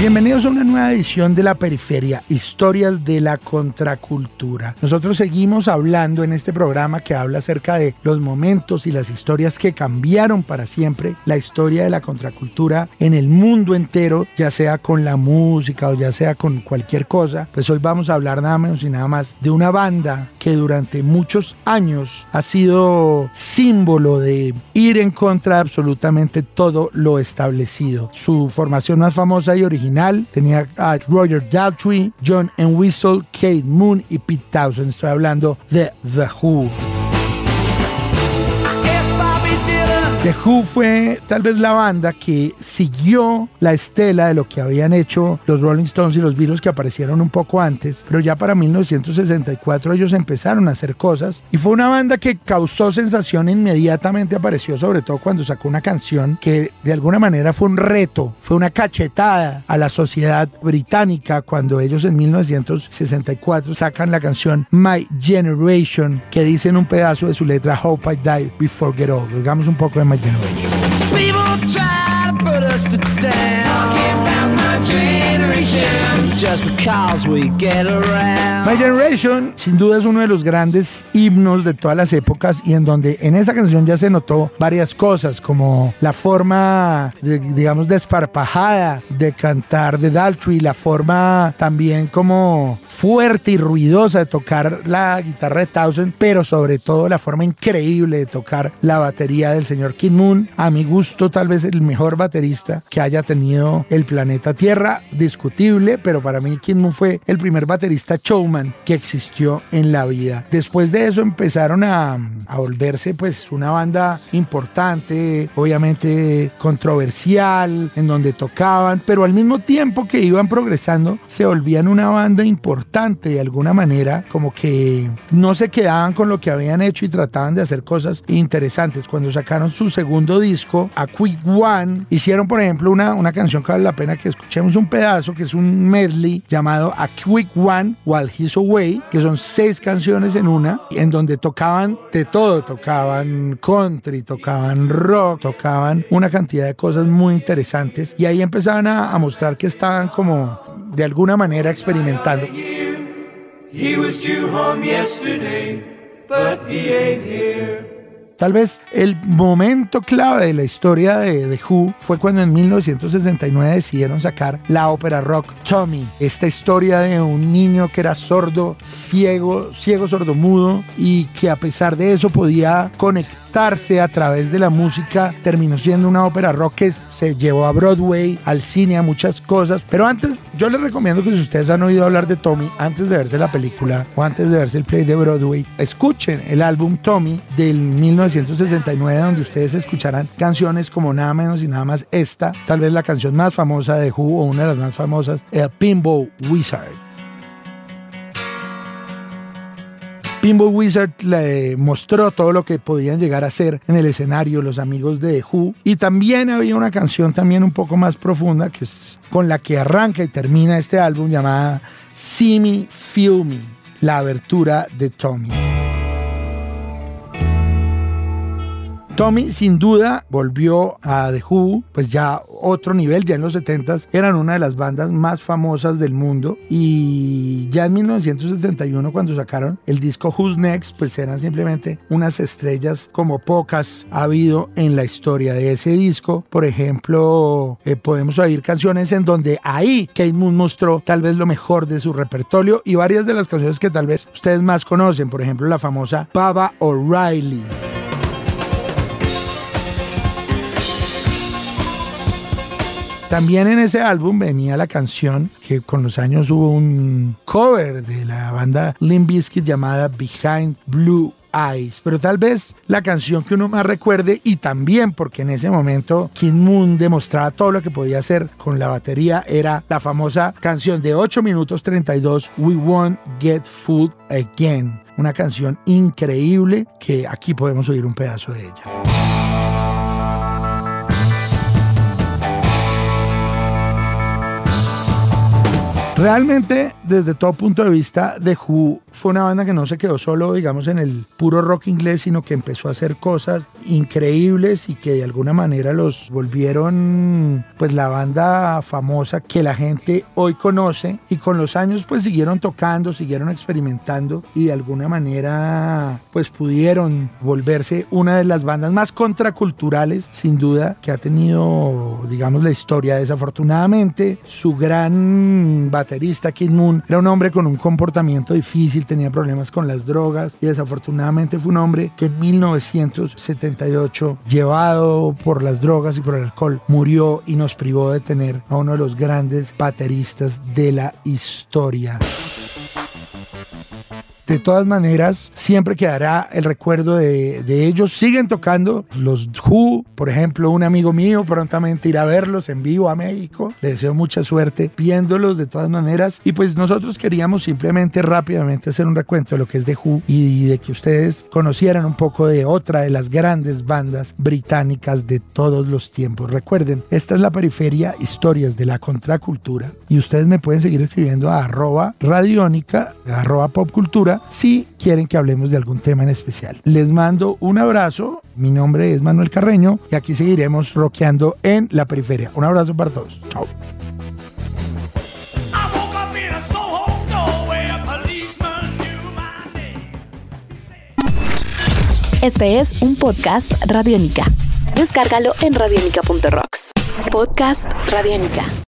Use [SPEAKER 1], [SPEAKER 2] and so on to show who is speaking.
[SPEAKER 1] Bienvenidos a una nueva edición de La Periferia, historias de la contracultura. Nosotros seguimos hablando en este programa que habla acerca de los momentos y las historias que cambiaron para siempre la historia de la contracultura en el mundo entero, ya sea con la música o ya sea con cualquier cosa. Pues hoy vamos a hablar nada menos y nada más de una banda que durante muchos años ha sido símbolo de ir en contra de absolutamente todo lo establecido. Su formación más famosa y original tenía a Roger Daltrey, John Whistle, Kate Moon y Pete Townsend. Estoy hablando de The Who. The Who fue tal vez la banda que siguió la estela de lo que habían hecho los Rolling Stones y los Beatles que aparecieron un poco antes, pero ya para 1964 ellos empezaron a hacer cosas y fue una banda que causó sensación inmediatamente apareció sobre todo cuando sacó una canción que de alguna manera fue un reto, fue una cachetada a la sociedad británica cuando ellos en 1964 sacan la canción My Generation que dice en un pedazo de su letra Hope I Die Before Get Old. Digamos un poco de my generation. People try to put us to down. Talking about my generation. Just because we get around. My Generation, sin duda, es uno de los grandes himnos de todas las épocas y en donde en esa canción ya se notó varias cosas, como la forma, de, digamos, desparpajada de cantar de Daltrey, la forma también como fuerte y ruidosa de tocar la guitarra de Townsend, pero sobre todo la forma increíble de tocar la batería del señor Kid Moon. A mi gusto, tal vez el mejor baterista que haya tenido el planeta Tierra, discutible, pero para mí Kid Moon fue el primer baterista showman que existió en la vida. Después de eso empezaron a, a volverse pues una banda importante, obviamente controversial, en donde tocaban, pero al mismo tiempo que iban progresando, se volvían una banda importante de alguna manera, como que no se quedaban con lo que habían hecho y trataban de hacer cosas interesantes. Cuando sacaron su segundo disco, A Quick One, hicieron por ejemplo una, una canción que vale la pena que escuchemos un pedazo, que es un medley llamado A Quick One While He's Away, que son seis canciones en una, en donde tocaban de todo, tocaban country, tocaban rock, tocaban una cantidad de cosas muy interesantes y ahí empezaban a, a mostrar que estaban como de alguna manera experimentando. Tal vez el momento clave de la historia de The Who fue cuando en 1969 decidieron sacar la ópera rock Tommy. Esta historia de un niño que era sordo, ciego, ciego sordomudo y que a pesar de eso podía conectar a través de la música, terminó siendo una ópera rock que se llevó a Broadway, al cine, a muchas cosas. Pero antes, yo les recomiendo que si ustedes han oído hablar de Tommy, antes de verse la película o antes de verse el play de Broadway, escuchen el álbum Tommy del 1969, donde ustedes escucharán canciones como nada menos y nada más esta, tal vez la canción más famosa de Who o una de las más famosas, el Pinball Wizard. Pinball Wizard le mostró todo lo que podían llegar a hacer en el escenario los amigos de Who. Y también había una canción también un poco más profunda que con la que arranca y termina este álbum llamada See Me, Feel Me, la abertura de Tommy. Tommy sin duda volvió a The Who, pues ya otro nivel, ya en los 70s eran una de las bandas más famosas del mundo y ya en 1971 cuando sacaron el disco Who's Next, pues eran simplemente unas estrellas como pocas ha habido en la historia de ese disco. Por ejemplo, eh, podemos oír canciones en donde ahí Kate Moon mostró tal vez lo mejor de su repertorio y varias de las canciones que tal vez ustedes más conocen, por ejemplo la famosa Baba O'Reilly. También en ese álbum venía la canción que con los años hubo un cover de la banda Limp Bizkit llamada Behind Blue Eyes, pero tal vez la canción que uno más recuerde y también porque en ese momento Kid Moon demostraba todo lo que podía hacer con la batería era la famosa canción de 8 minutos 32 We Won't Get Fooled Again, una canción increíble que aquí podemos oír un pedazo de ella. Realmente, desde todo punto de vista, The Who fue una banda que no se quedó solo, digamos, en el puro rock inglés, sino que empezó a hacer cosas increíbles y que de alguna manera los volvieron, pues, la banda famosa que la gente hoy conoce y con los años, pues, siguieron tocando, siguieron experimentando y de alguna manera, pues, pudieron volverse una de las bandas más contraculturales, sin duda, que ha tenido, digamos, la historia. Desafortunadamente, su gran baterista, Moon, era un hombre con un comportamiento difícil, tenía problemas con las drogas y desafortunadamente fue un hombre que en 1978, llevado por las drogas y por el alcohol, murió y nos privó de tener a uno de los grandes bateristas de la historia. De todas maneras, siempre quedará el recuerdo de, ellos. Siguen tocando los Who, por ejemplo, un amigo mío prontamente irá a verlos en vivo a México. Le deseo mucha suerte viéndolos de todas maneras. Y pues nosotros queríamos simplemente rápidamente hacer un recuento de lo que es The Who y de que ustedes conocieran un poco de otra de las grandes bandas británicas de todos los tiempos. Recuerden, esta es la periferia Historias de la Contracultura y ustedes me pueden seguir escribiendo a arroba radiónica, arroba popcultura si quieren que hablemos de algún tema en especial. Les mando un abrazo, mi nombre es Manuel Carreño y aquí seguiremos rockeando en la periferia. Un abrazo para todos. Chao.
[SPEAKER 2] Este es un podcast Radiónica. Descárgalo en radiónica.rocks. Podcast Radiónica.